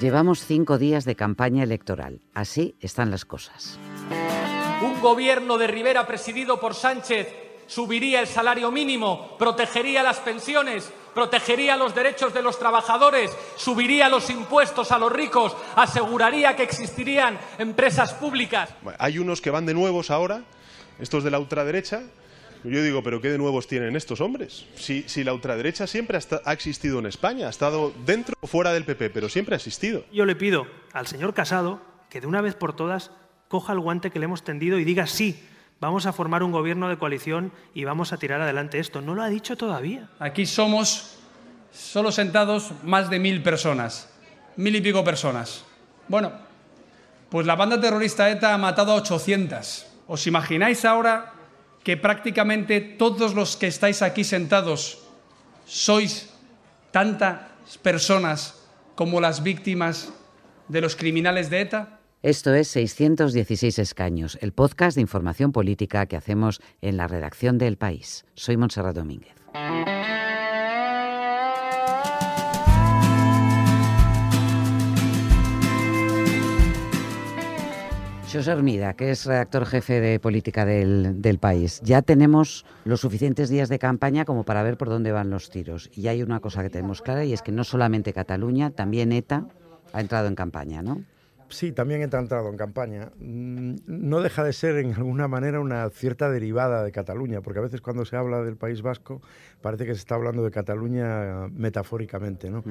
Llevamos cinco días de campaña electoral. Así están las cosas. Un gobierno de Rivera presidido por Sánchez subiría el salario mínimo, protegería las pensiones, protegería los derechos de los trabajadores, subiría los impuestos a los ricos, aseguraría que existirían empresas públicas. Hay unos que van de nuevos ahora, estos de la ultraderecha, yo digo, ¿pero qué de nuevos tienen estos hombres? Si, si la ultraderecha siempre ha, existido en España, ha estado dentro o fuera del PP, pero siempre ha existido. Yo le pido al señor Casado que de una vez por todas coja el guante que le hemos tendido y diga sí, vamos a formar un gobierno de coalición y vamos a tirar adelante esto. No lo ha dicho todavía. Aquí somos solo sentados más de mil personas, mil y pico personas. Bueno, pues la banda terrorista ETA ha matado a 800. ¿Os imagináis ahora que prácticamente todos los que estáis aquí sentados sois tantas personas como las víctimas de los criminales de ETA? Esto es 616 escaños, el podcast de información política que hacemos en la redacción del país. Soy Montserrat Domínguez. José Hermida, que es redactor jefe de política del, país. Ya tenemos los suficientes días de campaña como para ver por dónde van los tiros. Y hay una cosa que tenemos clara y es que no solamente Cataluña, también ETA ha entrado en campaña, ¿no? Sí, también ETA ha entrado en campaña. Mm, no deja de ser, en alguna manera, una cierta derivada de Cataluña, porque a veces cuando se habla del País Vasco parece que se está hablando de Cataluña metafóricamente, ¿no?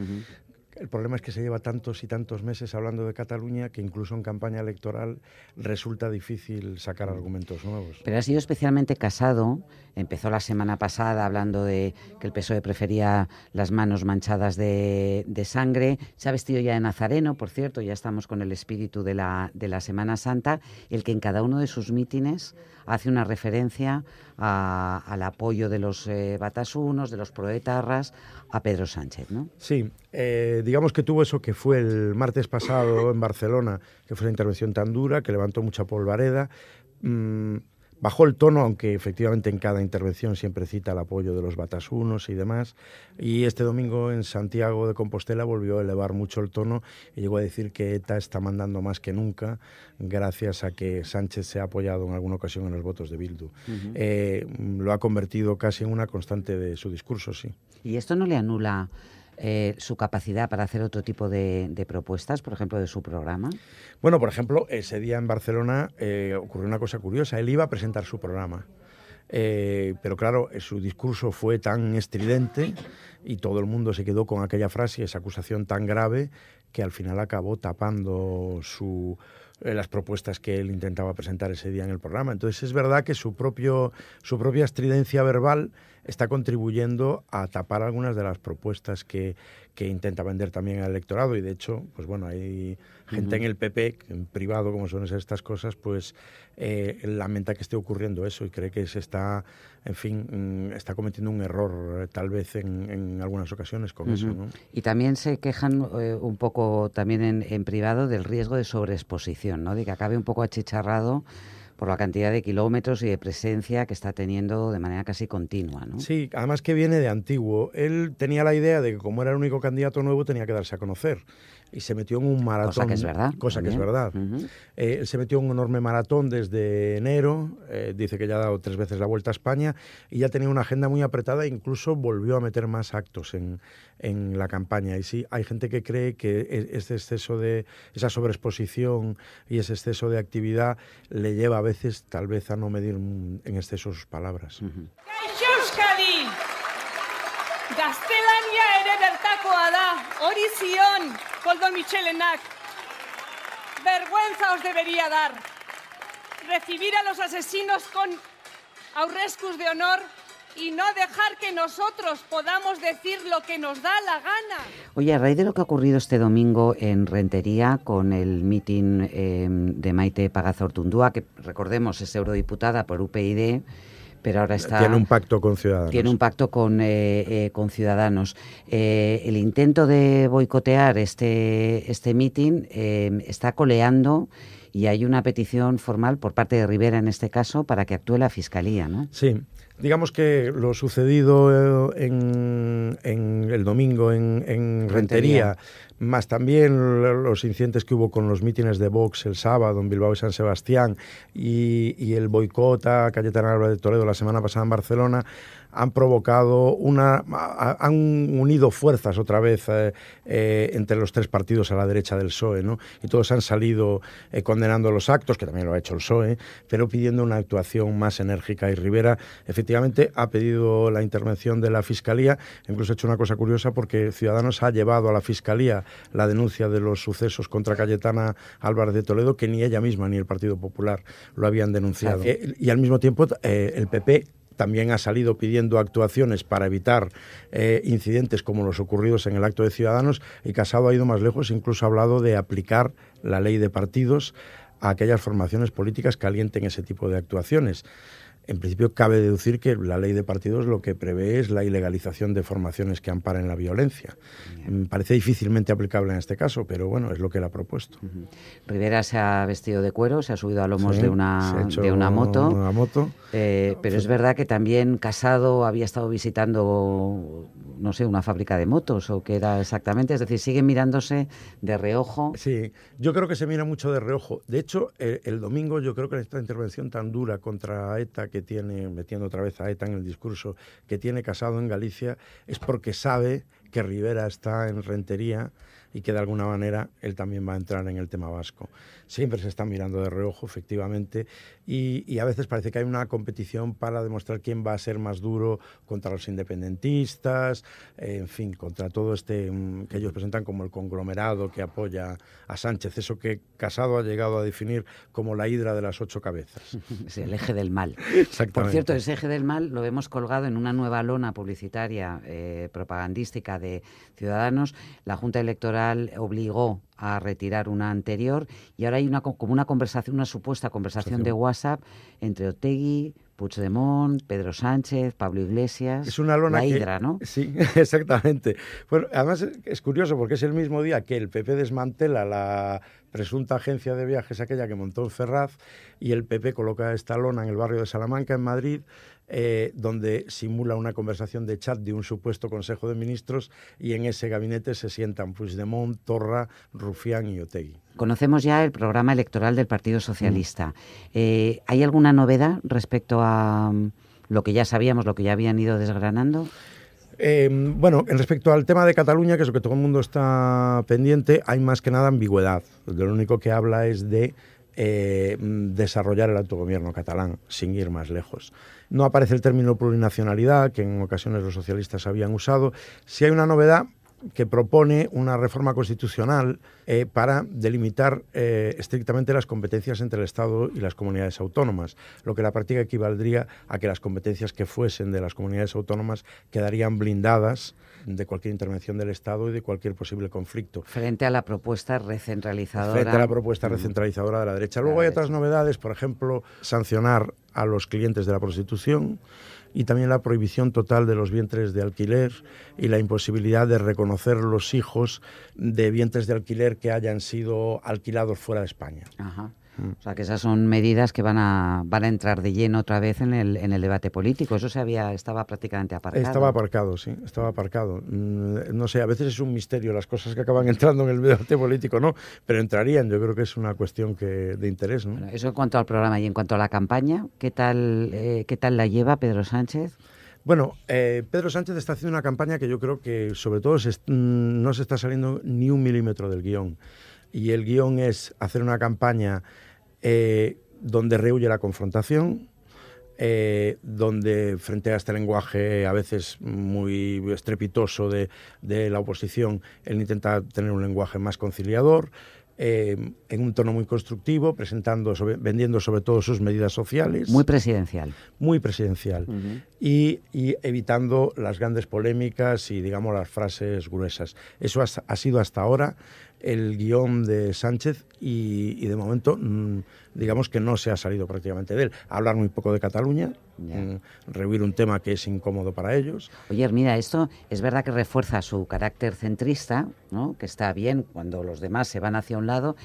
El problema es que se lleva tantos y tantos meses hablando de Cataluña que incluso en campaña electoral resulta difícil sacar argumentos nuevos. Pero ha sido especialmente casado. Empezó la semana pasada hablando de que el PSOE prefería las manos manchadas de, sangre. Se ha vestido ya de nazareno, por cierto, ya estamos con el espíritu de la, de la Semana Santa, el que en cada uno de sus mítines hace una referencia al apoyo de los eh, batasunos, de los proetarras, a Pedro Sánchez, ¿no? Sí, eh, digamos que tuvo eso que fue el martes pasado en Barcelona, que fue una intervención tan dura, que levantó mucha polvareda. Mm, Bajó el tono, aunque efectivamente en cada intervención siempre cita el apoyo de los batasunos y demás. Y este domingo en Santiago de Compostela volvió a elevar mucho el tono y llegó a decir que ETA está mandando más que nunca, gracias a que Sánchez se ha apoyado en alguna ocasión en los votos de Bildu. Eh, lo ha convertido casi en una constante de su discurso, sí. ¿Y esto no le anula eh, su capacidad para hacer otro tipo de, propuestas, por ejemplo, de su programa? Bueno, por ejemplo, ese día en Barcelona eh, ocurrió una cosa curiosa. Él iba a presentar su programa. Eh, pero claro, su discurso fue tan estridente y todo el mundo se quedó con aquella frase esa acusación tan grave que al final acabó tapando su, las propuestas que él intentaba presentar ese día en el programa. Entonces es verdad que su, propio, su propia estridencia verbal está contribuyendo a tapar algunas de las propuestas que, que intenta vender también al electorado y de hecho, pues bueno, hay gente en el PP, en privado como son estas cosas, pues eh, lamenta que esté ocurriendo eso y cree que se está, en fin, mm, está cometiendo un error eh, tal vez en, algunas ocasiones con eso. ¿no? Y también se quejan eh, un poco también en, en privado del riesgo de sobreexposición, ¿no? de que acabe un poco achicharrado por la cantidad de kilómetros y de presencia que está teniendo de manera casi continua. ¿no? Sí, además que viene de antiguo. Él tenía la idea de que como era el único candidato nuevo tenía que darse a conocer y se metió en un maratón. Cosa que es verdad. Cosa que es verdad. Eh, él se metió en un enorme maratón desde enero, eh, dice que ya ha dado tres veces la vuelta a España y ya tenía una agenda muy apretada e incluso volvió a meter más actos en, en la campaña. Y sí, hay gente que cree que e, ese exceso de, esa sobreexposición y ese exceso de actividad le lleva a veces tal vez a no medir en exceso sus palabras. Orición, Coldo Michelenac. Vergüenza os debería dar. Recibir a los asesinos con aurrescus de honor y no dejar que nosotros podamos decir lo que nos da la gana. Oye, a raíz de lo que ha ocurrido este domingo en Rentería con el mitin em, de Maite Pagazortundúa, que recordemos es eurodiputada por UPyD, pero ahora está... Tiene un pacto con Ciudadanos. Tiene un pacto con, eh, eh, con Ciudadanos. Eh, el intento de boicotear este, este mitin está coleando y hay una petición formal por parte de Rivera en este caso para que actúe la Fiscalía, ¿no? Sí. Digamos que lo sucedido en, en el domingo en, Rentería. Más también los incidentes que hubo con los mítines de Vox el sábado en Bilbao y San Sebastián y, el boicot a Cayetana Álvarez de Toledo la semana pasada en Barcelona, han provocado una. han unido fuerzas otra vez eh, eh, entre los tres partidos a la derecha del PSOE, ¿no? Y todos han salido eh, condenando los actos, que también lo ha hecho el PSOE, pero pidiendo una actuación más enérgica. Y Rivera, efectivamente, ha pedido la intervención de la Fiscalía. Incluso ha hecho una cosa curiosa porque Ciudadanos ha llevado a la Fiscalía la denuncia de los sucesos contra Cayetana Álvarez de Toledo, que ni ella misma ni el Partido Popular lo habían denunciado. y al mismo tiempo, el PP también ha salido pidiendo actuaciones para evitar eh, incidentes como los ocurridos en el acto de Ciudadanos y Casado ha ido más lejos, incluso ha hablado de aplicar la ley de partidos a aquellas formaciones políticas que alienten ese tipo de actuaciones. En principio, cabe deducir que la ley de partidos lo que prevé es la ilegalización de formaciones que amparen la violencia. Me parece difícilmente aplicable en este caso, pero bueno, es lo que él ha propuesto. Rivera se ha vestido de cuero, se ha subido a lomos de, una, de una moto. moto. Eh, pero es verdad que también Casado había estado visitando, no sé, una fábrica de motos o qué era exactamente. Es decir, siguen mirándose de reojo. Sí, yo creo que se mira mucho de reojo. De hecho, el, el domingo yo creo que esta intervención tan dura contra ETA que que tiene, metiendo otra vez a ETA en el discurso, que tiene casado en Galicia, es porque sabe que Rivera está en Rentería y que de alguna manera él también va a entrar en el tema vasco. Siempre se está mirando de reojo, efectivamente, y, a veces parece que hay una competición para demostrar quién va a ser más duro contra los independentistas, en fin, contra todo este mm, que ellos presentan como el conglomerado que apoya a Sánchez, eso que Casado ha llegado a definir como la hidra de las ocho cabezas. Es el eje del mal. Exactamente. Por cierto, ese eje del mal lo hemos colgado en una nueva lona publicitaria eh, propagandística de Ciudadanos. La Junta Electoral obligó a retirar una anterior y ahora hay una como una conversación, una supuesta conversación de WhatsApp entre Otegui, Puigdemont, Pedro Sánchez, Pablo Iglesias, es una lona la hidra, ¿no? Sí, exactamente. Bueno, además es curioso porque es el mismo día que el PP desmantela la presunta agencia de viajes aquella que montó en Ferraz y el PP coloca esta lona en el barrio de Salamanca, en Madrid, eh, donde simula una conversación de chat de un supuesto Consejo de Ministros y en ese gabinete se sientan Puigdemont, Torra, Rufián y Otegui. Conocemos ya el programa electoral del Partido Socialista. Mm. Eh, ¿Hay alguna novedad respecto a mm, lo que ya sabíamos, lo que ya habían ido desgranando? Eh, bueno, en respecto al tema de Cataluña, que es lo que todo el mundo está pendiente, hay más que nada ambigüedad. Lo único que habla es de desarrollar el autogobierno catalán, sin ir más lejos. No aparece el término plurinacionalidad, que en ocasiones los socialistas habían usado. Si hay una novedad que propone una reforma constitucional eh, para delimitar eh, estrictamente las competencias entre el Estado y las comunidades autónomas, lo que en la práctica equivaldría a que las competencias que fuesen de las comunidades autónomas quedarían blindadas de cualquier intervención del Estado y de cualquier posible conflicto. Frente a la propuesta recentralizadora. Frente a la propuesta recentralizadora de la derecha. Luego hay otras novedades, por ejemplo, sancionar a los clientes de la prostitución y también la prohibición total de los vientres de alquiler y la imposibilidad de reconocer los hijos de vientres de alquiler que hayan sido alquilados fuera de España. O sea, que esas son medidas que van a, van a entrar de lleno otra vez en el, en el debate político. Eso se había, estaba prácticamente aparcado. Estaba aparcado, sí, estaba aparcado. Mm, no sé, a veces es un misterio las cosas que acaban entrando en el debate político, ¿no? Pero entrarían, yo creo que es una cuestión que, de interés, ¿no? eso en cuanto al programa y en cuanto a la campaña, ¿qué tal, eh, ¿qué tal la lleva Pedro Sánchez? Bueno, eh, Pedro Sánchez está haciendo una campaña que yo creo que sobre todo mm, no se está saliendo ni un milímetro del guion. Y el guion es hacer una campaña eh, donde rehuye la confrontación, eh, donde frente a este lenguaje a veces muy estrepitoso de, la oposición, él intenta tener un lenguaje más conciliador, eh, en un tono muy constructivo, presentando, vendiendo sobre todo sus medidas sociales. Muy presidencial. Muy presidencial. y, evitando las grandes polémicas y, digamos, las frases gruesas. Eso ha sido hasta ahora el guion de Sánchez y, de momento mm, digamos que no se ha salido prácticamente de él. Hablar muy poco de Cataluña, mm, rehuir un tema que es incómodo para ellos. Oye, mira, esto es verdad que refuerza su carácter centrista, ¿no? que está bien cuando los demás se van hacia un lado,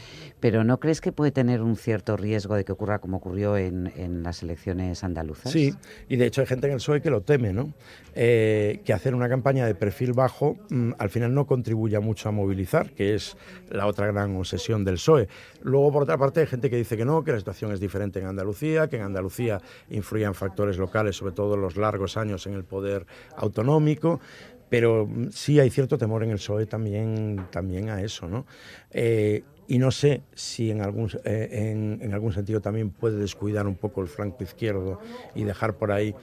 pero ¿no crees que puede tener un cierto riesgo de que ocurra como ocurrió en, en las elecciones andaluzas? Sí, y de hecho hay gente en el PSOE que lo teme, ¿no? Eh, que hacer una campaña de perfil bajo mm, al final no contribuya mucho a movilizar, que es la otra gran obsesión del PSOE. Luego, por otra parte, hay gente que dice que no, que la situación es diferente en Andalucía, que en Andalucía influyen factores locales, sobre todo los largos años en el poder autonómico pero sí hay cierto temor en el PSOE también, también a eso, ¿no? Eh, y no sé si en algún, eh, en, algún sentido también puede descuidar un poco el flanco izquierdo y dejar por ahí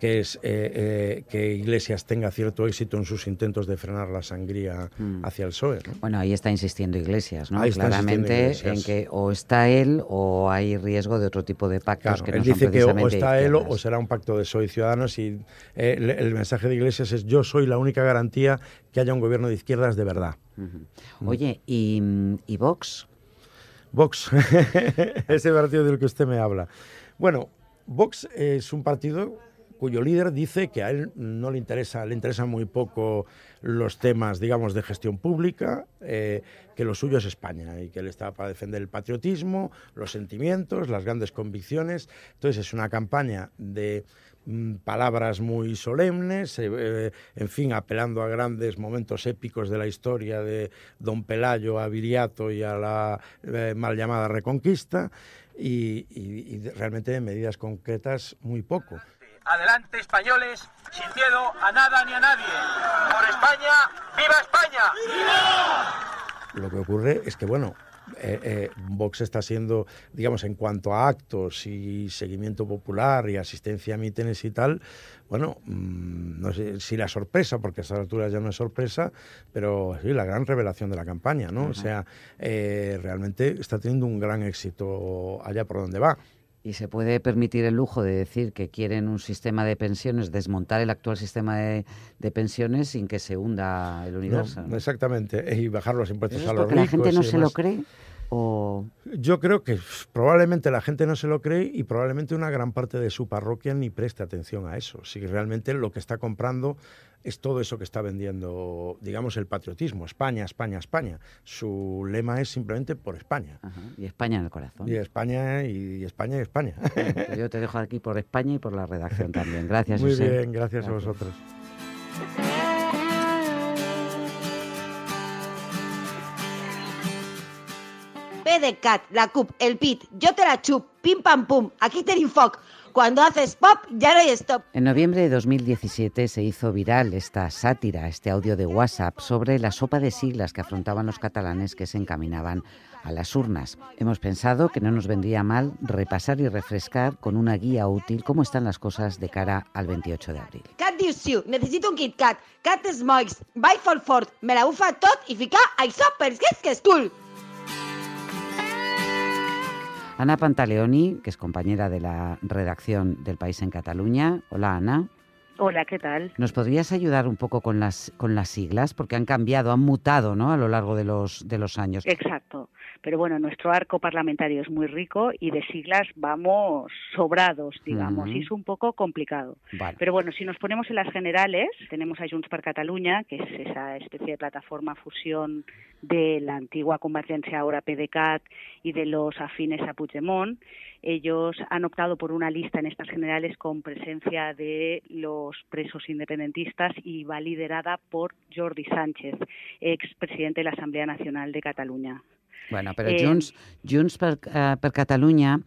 que es eh, eh, que Iglesias tenga cierto éxito en sus intentos de frenar la sangría mm. hacia el PSOE. Bueno, ahí está insistiendo Iglesias, ¿no? Claramente en que o está él o hay riesgo de otro tipo de pactos que él no dice que o está él o será un pacto de PSOE y Ciudadanos y eh, el, mensaje de Iglesias es yo soy la única garantía que haya un gobierno de izquierdas de verdad. Mm. Oye, ¿y, ¿y Vox? Vox, ese partido del que usted me habla. Bueno, Vox es un partido cuyo líder dice que a él no le interesa, le interesan muy poco los temas, digamos, de gestión pública, eh, que lo suyo es España y que él está para defender el patriotismo, los sentimientos, las grandes convicciones. Entonces es una campaña de mm, palabras muy solemnes, eh, eh, en fin, apelando a grandes momentos épicos de la historia de Don Pelayo a Viriato y a la mal llamada Reconquista, y, y realmente de medidas concretas muy poco. Adelante españoles, sin miedo a nada ni a nadie. Por España, ¡viva España! ¡Viva! Lo que ocurre es que, bueno, eh, eh, Vox está siendo, digamos, en cuanto a actos y seguimiento popular y asistencia a mítines y tal, bueno, mm, no sé si la sorpresa, porque a estas alturas ya no es sorpresa, pero sí, la gran revelación de la campaña, ¿no? O sea, eh, realmente está teniendo un gran éxito allá por donde va y se puede permitir el lujo de decir que quieren un sistema de pensiones, desmontar el actual sistema de, pensiones sin que se hunda el universo. Exactamente, y bajar los impuestos a los porque ricos. ¿La gente no se lo cree? O... Yo creo que probablemente la gente no se lo cree y probablemente una gran parte de su parroquia ni preste atención a eso. Si realmente lo que está comprando es todo eso que está vendiendo, digamos, el patriotismo. España, España, España. Su lema es simplemente por España. Y España en el corazón. Y España y, España y España. Pues yo te dejo aquí por España y por la redacción también. Gracias, Muy bien, gracias, a vosotros. PDCAT, la CUP, el PIT, yo te la chup, pim pam pum, aquí tenim foc. Cuando haces pop, ya no hay stop. En noviembre de 2017 se hizo viral esta sátira, este audio de WhatsApp sobre la sopa de siglas que afrontaban los catalanes que se encaminaban a las urnas. Hemos pensado que no nos vendría mal repasar y refrescar con una guía útil cómo están las cosas de cara al 28 de abril. Cat diu necesito un Kit Kat, Cat Smogs, Buy for Ford, me la bufa tot y fica a es que es cool. Ana Pantaleoni, que es compañera de la redacción del País en Cataluña. Hola, Ana. Hola, ¿qué tal? ¿Nos podrías ayudar un poco con las, con las siglas? Porque han cambiado, han mutado ¿no? a lo largo de los, de los años. Exacto. Pero bueno, nuestro arco parlamentario es muy rico y de siglas vamos sobrados, digamos, y es un poco complicado. Pero bueno, si nos ponemos en las generales, tenemos a Junts per Catalunya, que es esa especie de plataforma fusión de la antigua Convergencia, ahora PDCAT, y de los afines a Puigdemont. Ellos han optado por una lista en estas generales con presencia de los presos independentistas y va liderada por Jordi Sánchez, ex presidente de la Asamblea Nacional de Cataluña. Bueno, pero eh, Junts, Junts per, uh, per Catalunya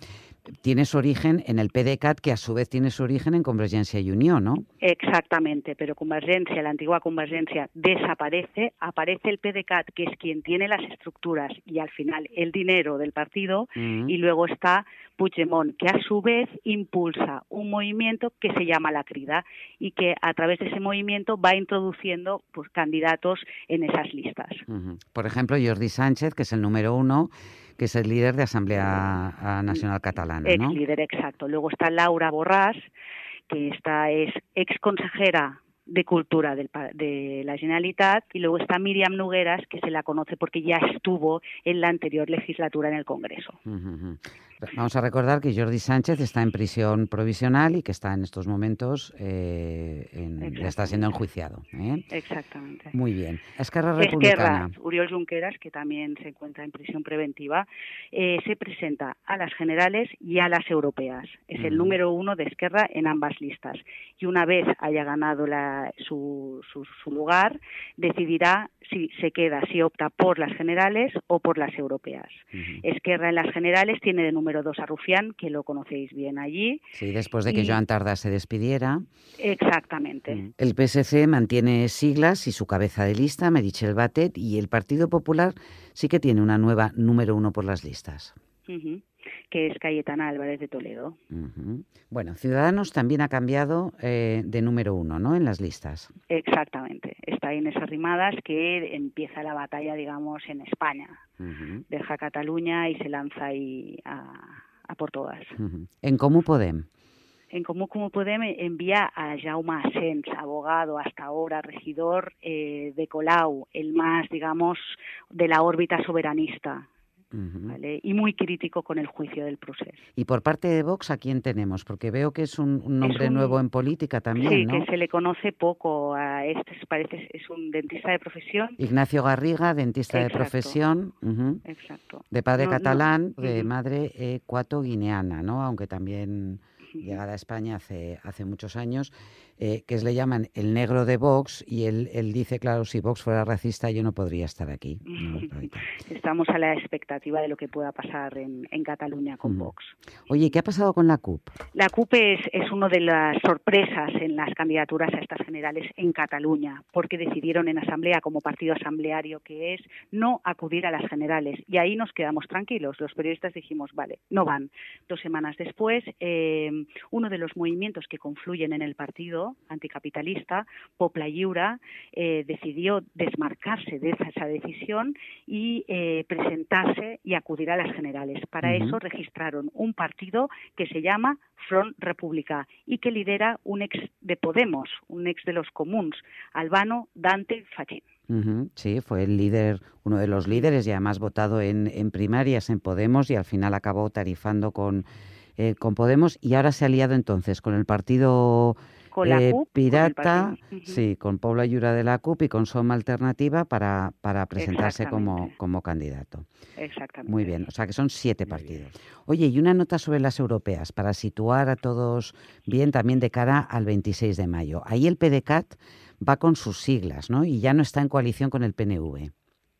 tiene su origen en el PDCAT, que a su vez tiene su origen en Convergencia y Unión, ¿no? Exactamente, pero Convergencia, la antigua Convergencia, desaparece, aparece el PDCAT, que es quien tiene las estructuras y al final el dinero del partido, y luego está Puigdemont, que a su vez impulsa un movimiento que se llama la Crida y que a través de ese movimiento va introduciendo pues, candidatos en esas listas. Por ejemplo, Jordi Sánchez, que es el número uno, que es el líder de Asamblea Nacional Catalana. Ex líder, exacto. Luego está Laura Borràs, que esta es ex consejera de Cultura de la Generalitat y luego está Miriam Nugueras, que se la conoce porque ya estuvo en la anterior legislatura en el Congreso. Vamos a recordar que Jordi Sánchez está en prisión provisional y que está en estos momentos, eh, está siendo enjuiciado. ¿eh? Exactamente. Muy bien. Esquerra Republicana. Esquerra, Uriol Junqueras, que también se encuentra en prisión preventiva, eh, se presenta a las generales y a las europeas. Es el número uno de Esquerra en ambas listas. Y una vez haya ganado su, lugar, decidirá si se queda, si opta por las generales o por las europeas. Esquerra en las generales tiene de número dos a Rufián, que lo conocéis bien allí. Sí, después de que Joan Tarda se despidiera. Exactamente. El PSC mantiene siglas y su cabeza de lista, Merichel Batet, y el Partido Popular sí que tiene una nueva número uno por las listas. Que es Cayetana Álvarez de Toledo. Bueno, Ciudadanos también ha cambiado eh, de número uno, ¿no?, en las listas. Exactamente. Está Inés Arrimadas, que empieza la batalla, digamos, en España deja Cataluña y se lanza ahí a, por todas. ¿En Comú Podem? En Comú Comú Podem envía a Jaume Asens, abogado hasta ahora, regidor eh, de Colau, el más, digamos, de la órbita soberanista. Y muy crítico con el juicio del proceso. ¿Y por parte de Vox a quién tenemos? Porque veo que es un, nombre nuevo en política también, sí, que se le conoce poco. A este parece es un dentista de profesión. Ignacio Garriga, dentista de profesión. Exacto. De padre catalán, de madre ecuato-guineana, ¿no? Aunque también llegada a España hace, hace muchos años, eh, que le llaman el negro de Vox, y él, él dice, claro, si Vox fuera racista yo no podría estar aquí. Estamos a la expectativa de lo que pueda pasar en, en Cataluña con Vox. Oye, ¿qué ha pasado con la CUP? La CUP es, es una de las sorpresas en las candidaturas a estas generales en Cataluña, porque decidieron en asamblea, como partido asambleario que es, no acudir a las generales. Y ahí nos quedamos tranquilos. Los periodistas dijimos, vale, no van. Dos semanas después, eh, uno de los movimientos que confluyen en el partido anticapitalista, Popla eh, decidió desmarcarse de esa, decisión y eh, presentarse y acudir a las generales. Para eso registraron un partido que se llama Front República y que lidera un ex de Podemos, un ex de los comuns, Albano Dante Fachín. Sí, fue el líder, uno de los líderes y además votado en primarias en Podemos y al final acabó tarifando con eh, con Podemos y ahora se ha aliado entonces con el partido eh, Pirata, sí, con Paula Ayura de la CUP y con Soma Alternativa para, para presentarse como, como candidato. Exactamente. Muy bien, o sea que son siete partidos. Oye, y una nota sobre las europeas para situar a todos bien también de cara al 26 de mayo. Ahí el PDCAT va con sus siglas, ¿no? Y ya no está en coalición con el PNV.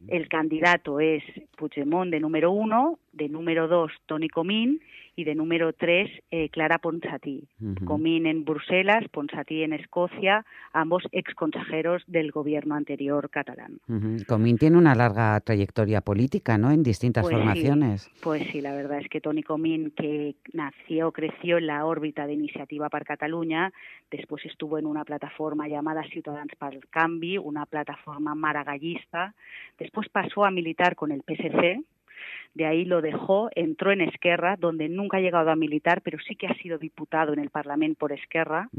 El candidato es Puigdemont de número uno, de número dos Tony Comín y de número tres eh, Clara Ponsatí. Comín en Bruselas, Ponsatí en Escocia, ambos ex consejeros del gobierno anterior catalán. Comín tiene una larga trayectoria política, ¿no? En distintas pues formaciones. pues sí, la verdad es que Tony Comín, que nació, creció en la órbita de Iniciativa para Cataluña, después estuvo en una plataforma llamada Ciutadans el Canvi, una plataforma maragallista, después pasó a militar con el PSC, de ahí lo dejó, entró en Esquerra, donde nunca ha llegado a militar, pero sí que ha sido diputado en el Parlamento por Esquerra,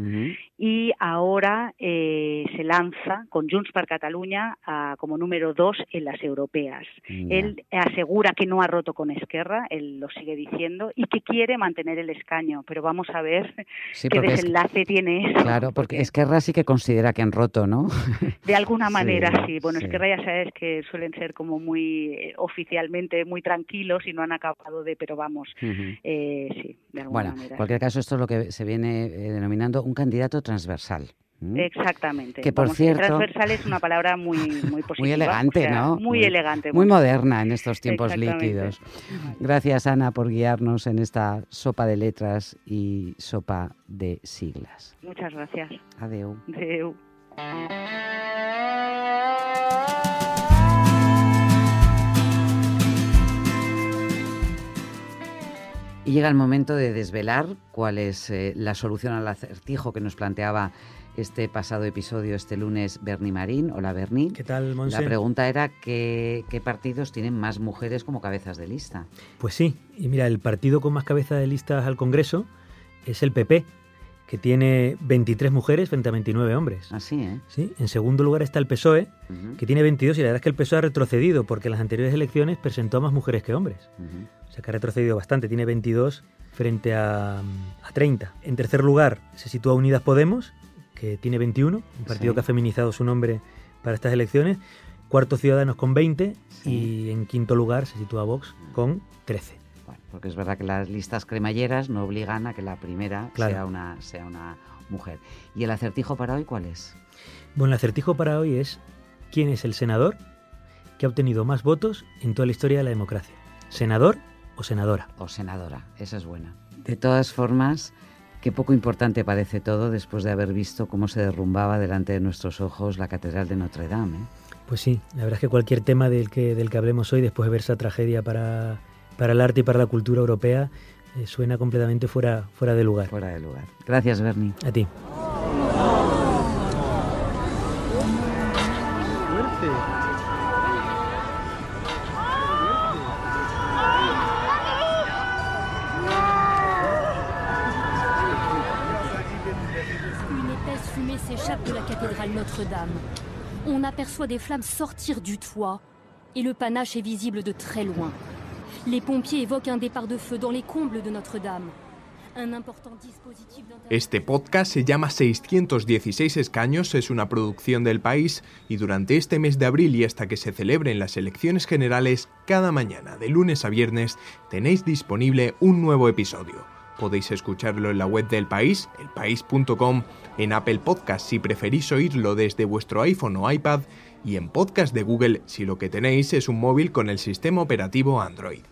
y ahora eh, se lanza con Junts per Catalunya como número dos en las europeas. Él asegura que no ha roto con Esquerra, él lo sigue diciendo, y que quiere mantener el escaño, pero vamos a ver qué desenlace tiene eso. Claro, porque, Esquerra sí que considera que han roto, ¿no? De alguna manera, sí. Bueno, Esquerra ya sabes que suelen ser como muy eh, oficialmente muy tranquilos y no han acabado de, pero vamos, eh, sí, de alguna bueno, manera. en cualquier caso, esto es lo que se viene eh, denominando un candidato transversal. Exactamente. Que por cierto, transversal es una palabra muy muy positiva, muy elegante, ¿no? Muy, elegante, muy, moderna en estos tiempos líquidos. Gracias Ana por guiarnos en esta sopa de letras y sopa de siglas. Muchas gracias. Adeu. Adeu. Y llega el momento de desvelar cuál es eh, la solución al acertijo que nos planteaba este pasado episodio, este lunes, Bernie Marín. Hola, Bernie. ¿Qué tal, Monse? La pregunta era ¿qué, qué partidos tienen más mujeres como cabezas de lista. Pues sí, y mira, el partido con más cabezas de listas al Congreso es el PP, que tiene 23 mujeres frente a 29 hombres. Así, ¿eh? Sí. En segundo lugar está el PSOE, que tiene 22 y la verdad es que el PSOE ha retrocedido porque en las anteriores elecciones presentó a más mujeres que hombres. O sea que ha retrocedido bastante, tiene 22 frente a, 30. En tercer lugar se sitúa Unidas Podemos, que tiene 21, un partido que ha feminizado su nombre para estas elecciones. Cuarto Ciudadanos con 20 y en quinto lugar se sitúa Vox con 13 porque es verdad que las listas cremalleras no obligan a que la primera sea, una, sea una mujer. ¿Y el acertijo para hoy cuál es? Bueno, el acertijo para hoy es quién es el senador que ha obtenido más votos en toda la historia de la democracia. ¿Senador o senadora? O senadora, esa es buena. De todas formas, qué poco importante parece todo después de haber visto cómo se derrumbaba delante de nuestros ojos la Catedral de Notre Dame. ¿eh? Pues sí, la verdad es que cualquier tema del que, del que hablemos hoy, después de ver esa tragedia para para el arte y para la cultura europea eh, suena completamente fuera, fuera de lugar. Fuera de lugar. Gracias, Bernie. A ti. Une épaisse fumée s'échappe de la cathédrale Notre-Dame. On aperçoit des flammes sortir du toit et le panache est visible de très loin. Les pompiers évoquent un départ de feu dans les combles de Notre-Dame. Este podcast se llama 616 escaños, es una producción del país y durante este mes de abril y hasta que se celebren las elecciones generales, cada mañana, de lunes a viernes, tenéis disponible un nuevo episodio. Podéis escucharlo en la web del país, elpaís.com, en Apple Podcast si preferís oírlo desde vuestro iPhone o iPad y en podcast de Google si lo que tenéis es un móvil con el sistema operativo Android.